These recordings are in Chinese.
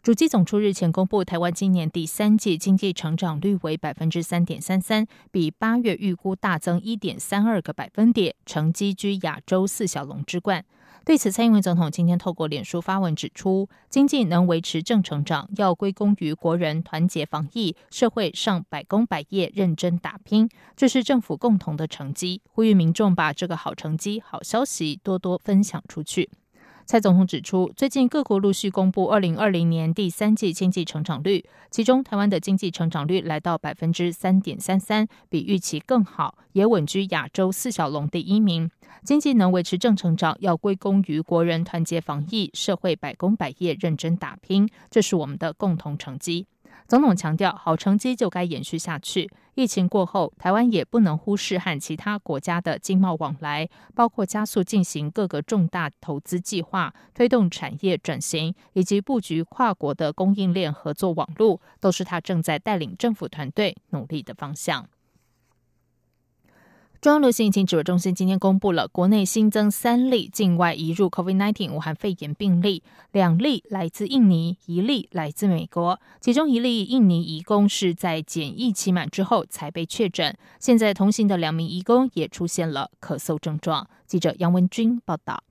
主机总处日前公布，台湾今年第三季经济成长率为百分之三点三三，比八月预估大增一点三二个百分点，成绩居亚洲四小龙之冠。对此，蔡英文总统今天透过脸书发文指出，经济能维持正成长，要归功于国人团结防疫，社会上百工百业认真打拼，这是政府共同的成绩。呼吁民众把这个好成绩、好消息多多分享出去。蔡总统指出，最近各国陆续公布二零二零年第三季经济成长率，其中台湾的经济成长率来到百分之三点三三，比预期更好，也稳居亚洲四小龙第一名。经济能维持正成长，要归功于国人团结防疫，社会百工百业认真打拼，这是我们的共同成绩。总统强调，好成绩就该延续下去。疫情过后，台湾也不能忽视和其他国家的经贸往来，包括加速进行各个重大投资计划、推动产业转型以及布局跨国的供应链合作网络，都是他正在带领政府团队努力的方向。中央流行疫情指挥中心今天公布了国内新增三例境外移入 COVID-19 武汉肺炎病例，两例来自印尼，一例来自美国。其中一例印尼移工是在检疫期满之后才被确诊，现在同行的两名移工也出现了咳嗽症状。记者杨文军报道。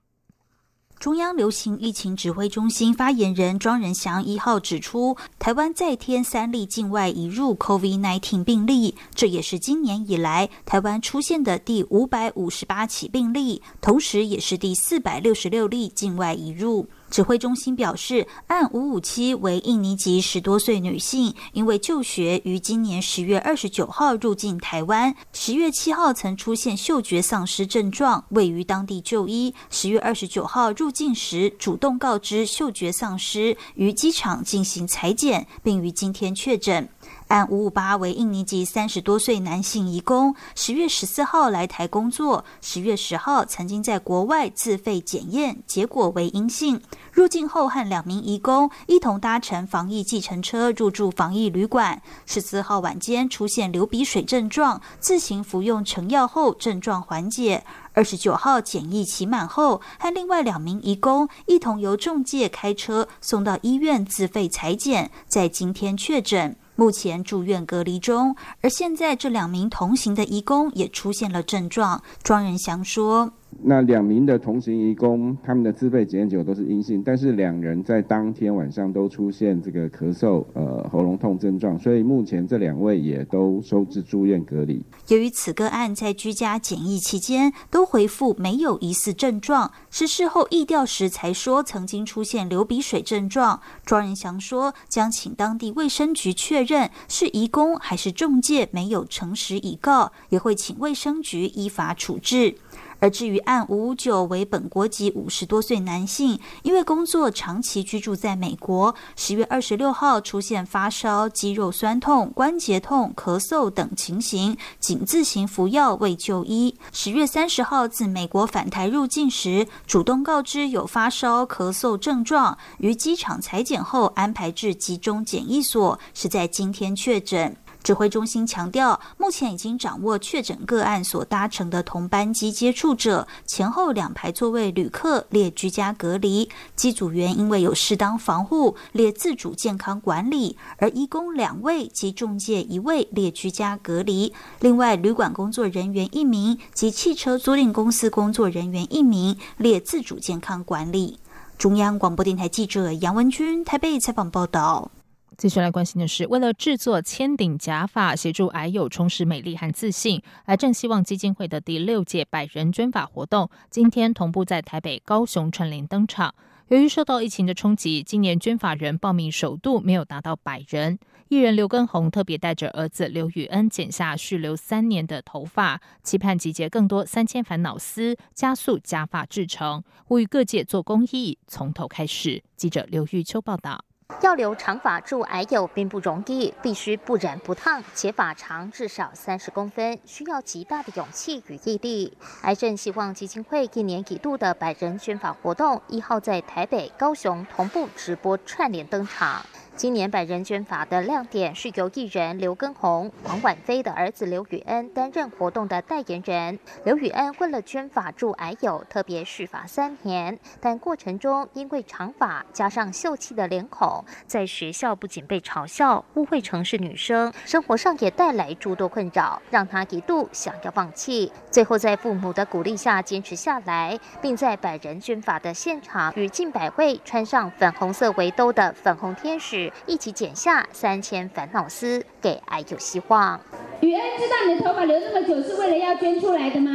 中央流行疫情指挥中心发言人庄仁祥一号指出，台湾再添三例境外移入 COVID-19 病例，这也是今年以来台湾出现的第五百五十八起病例，同时也是第四百六十六例境外移入。指挥中心表示，案五五七为印尼籍十多岁女性，因为就学于今年十月二十九号入境台湾，十月七号曾出现嗅觉丧失症状，位于当地就医。十月二十九号入境时主动告知嗅觉丧失，于机场进行裁剪，并于今天确诊。案五五八为印尼籍三十多岁男性移工，十月十四号来台工作，十月十号曾经在国外自费检验，结果为阴性。入境后和两名移工一同搭乘防疫计程车入住防疫旅馆。十四号晚间出现流鼻水症状，自行服用成药后症状缓解。二十九号检疫期满后，和另外两名移工一同由中介开车送到医院自费裁剪，在今天确诊。目前住院隔离中，而现在这两名同行的义工也出现了症状。庄仁祥说。那两名的同行义工，他们的自费检验结果都是阴性，但是两人在当天晚上都出现这个咳嗽、呃喉咙痛症状，所以目前这两位也都收治住院隔离。由于此个案在居家检疫期间都回复没有疑似症状，是事后疫调时才说曾经出现流鼻水症状。庄仁祥说，将请当地卫生局确认是义工还是中介没有诚实以告，也会请卫生局依法处置。而至于案五五九为本国籍五十多岁男性，因为工作长期居住在美国，十月二十六号出现发烧、肌肉酸痛、关节痛、咳嗽等情形，仅自行服药未就医。十月三十号自美国返台入境时，主动告知有发烧、咳嗽症状，于机场裁剪后安排至集中检疫所，是在今天确诊。指挥中心强调，目前已经掌握确诊个案所搭乘的同班机接触者，前后两排座位旅客列居家隔离，机组员因为有适当防护列自主健康管理，而一共两位及中介一位列居家隔离。另外，旅馆工作人员一名及汽车租赁公司工作人员一名列自主健康管理。中央广播电台记者杨文君台北采访报道。接下来关心的是，为了制作千顶假发，协助癌友重拾美丽和自信，癌症希望基金会的第六届百人捐发活动，今天同步在台北、高雄串联登场。由于受到疫情的冲击，今年捐发人报名首度没有达到百人。艺人刘根宏特别带着儿子刘宇恩剪下蓄留三年的头发，期盼集结更多三千烦恼丝，加速假发制成，呼吁各界做公益，从头开始。记者刘玉秋报道。要留长发住矮友并不容易，必须不染不烫，且发长至少三十公分，需要极大的勇气与毅力。癌症希望基金会一年一度的百人捐发活动，一号在台北、高雄同步直播串联登场。今年百人捐发的亮点是由艺人刘畊宏、黄婉菲的儿子刘宇恩担任活动的代言人。刘宇恩为了捐发助癌友，特别续发三年，但过程中因为长发加上秀气的脸孔，在学校不仅被嘲笑、误会成是女生，生活上也带来诸多困扰，让他一度想要放弃。最后在父母的鼓励下坚持下来，并在百人捐发的现场与近百位穿上粉红色围兜的粉红天使。一起剪下三千烦恼丝，给爱有希望。雨恩，知道你的头发留这么久是为了要捐出来的吗？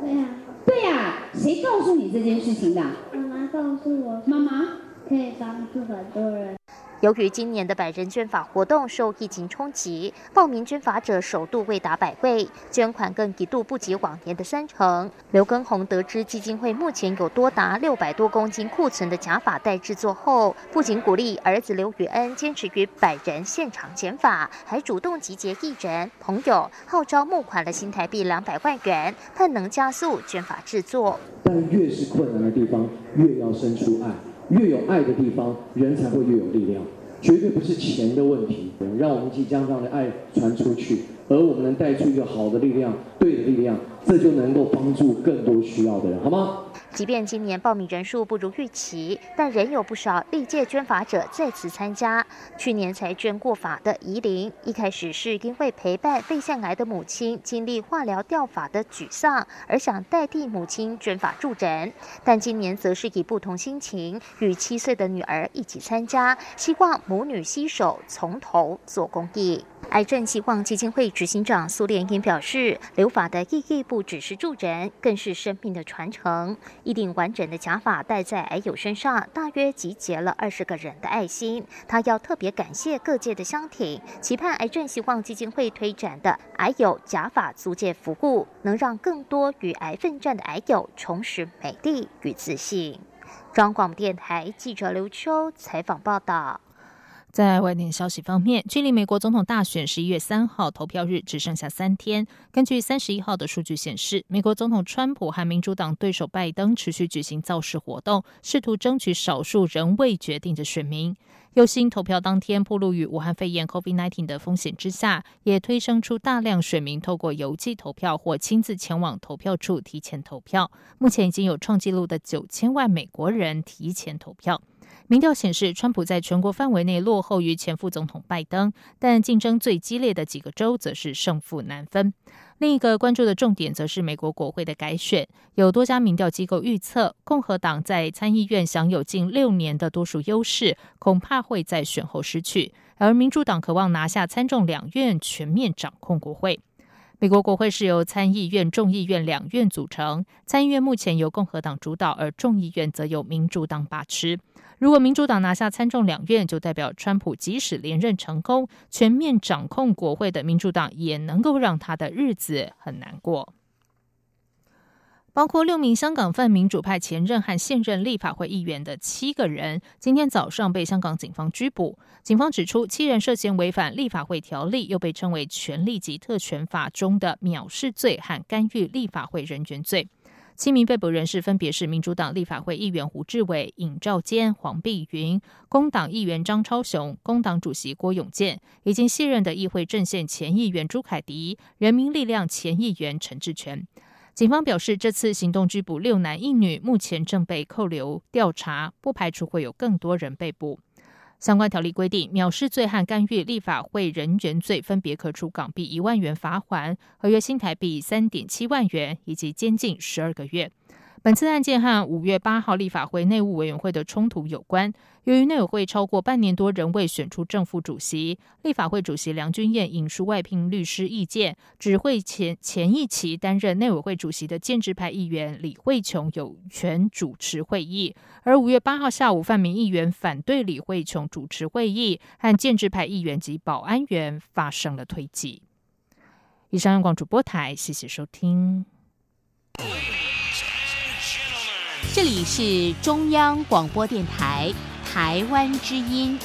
对呀。对呀，谁告诉你这件事情的？妈妈告诉我。妈妈可以帮助很多人。由于今年的百人捐法活动受疫情冲击，报名捐法者首度未达百位，捐款更一度不及往年的三成。刘根宏得知基金会目前有多达六百多公斤库存的假发待制作后，不仅鼓励儿子刘宇恩坚持于百人现场剪发，还主动集结艺人朋友，号召募款了新台币两百万元，盼能加速捐发制作。但越是困难的地方，越要伸出爱。越有爱的地方，人才会越有力量。绝对不是钱的问题，让我们即将这样的爱传出去，而我们能带出一个好的力量，对的力量，这就能够帮助更多需要的人，好吗？即便今年报名人数不如预期，但仍有不少历届捐法者再次参加。去年才捐过法的怡玲，一开始是因为陪伴肺腺癌的母亲经历化疗掉法的沮丧，而想代替母亲捐法助人。但今年则是以不同心情，与七岁的女儿一起参加，希望母女携手从头做公益。癌症希望基金会执行长苏连英表示，留法的意义不只是助人，更是生命的传承。一顶完整的假发戴在癌友身上，大约集结了二十个人的爱心。他要特别感谢各界的相挺，期盼癌症希望基金会推展的癌友假发租借服务，能让更多与癌奋战的癌友重拾美丽与自信。中广电台记者刘秋采访报道。在外电消息方面，距离美国总统大选十一月三号投票日只剩下三天。根据三十一号的数据显示，美国总统川普和民主党对手拜登持续举行造势活动，试图争取少数仍未决定的选民。有心投票当天，暴露于武汉肺炎 （COVID-19） 的风险之下，也推生出大量选民透过邮寄投票或亲自前往投票处提前投票。目前已经有创纪录的九千万美国人提前投票。民调显示，川普在全国范围内落后于前副总统拜登，但竞争最激烈的几个州则是胜负难分。另一个关注的重点则是美国国会的改选。有多家民调机构预测，共和党在参议院享有近六年的多数优势，恐怕会在选后失去；而民主党渴望拿下参众两院，全面掌控国会。美国国会是由参议院、众议院两院组成，参议院目前由共和党主导，而众议院则由民主党把持。如果民主党拿下参众两院，就代表川普即使连任成功，全面掌控国会的民主党也能够让他的日子很难过。包括六名香港泛民主派前任和现任立法会议员的七个人，今天早上被香港警方拘捕。警方指出，七人涉嫌违反立法会条例，又被称为权力及特权法中的藐视罪和干预立法会人员罪。七名被捕人士分别是民主党立法会议员胡志伟、尹兆坚、黄碧云，工党议员张超雄，工党主席郭永健，以及卸任的议会阵线前议员朱凯迪，人民力量前议员陈志全。警方表示，这次行动拘捕六男一女，目前正被扣留调查，不排除会有更多人被捕。相关条例规定，藐视罪和干预立法会人员罪分别可处港币一万元罚款，合约新台币三点七万元，以及监禁十二个月。本次案件和五月八号立法会内务委员会的冲突有关。由于内委会超过半年多仍未选出正副主席，立法会主席梁君彦引述外聘律师意见，只会前前一期担任内委会主席的建制派议员李慧琼有权主持会议。而五月八号下午，泛民议员反对李慧琼主持会议，和建制派议员及保安员发生了推挤。以上，央广主播台，谢谢收听。这里是中央广播电台。台湾之音。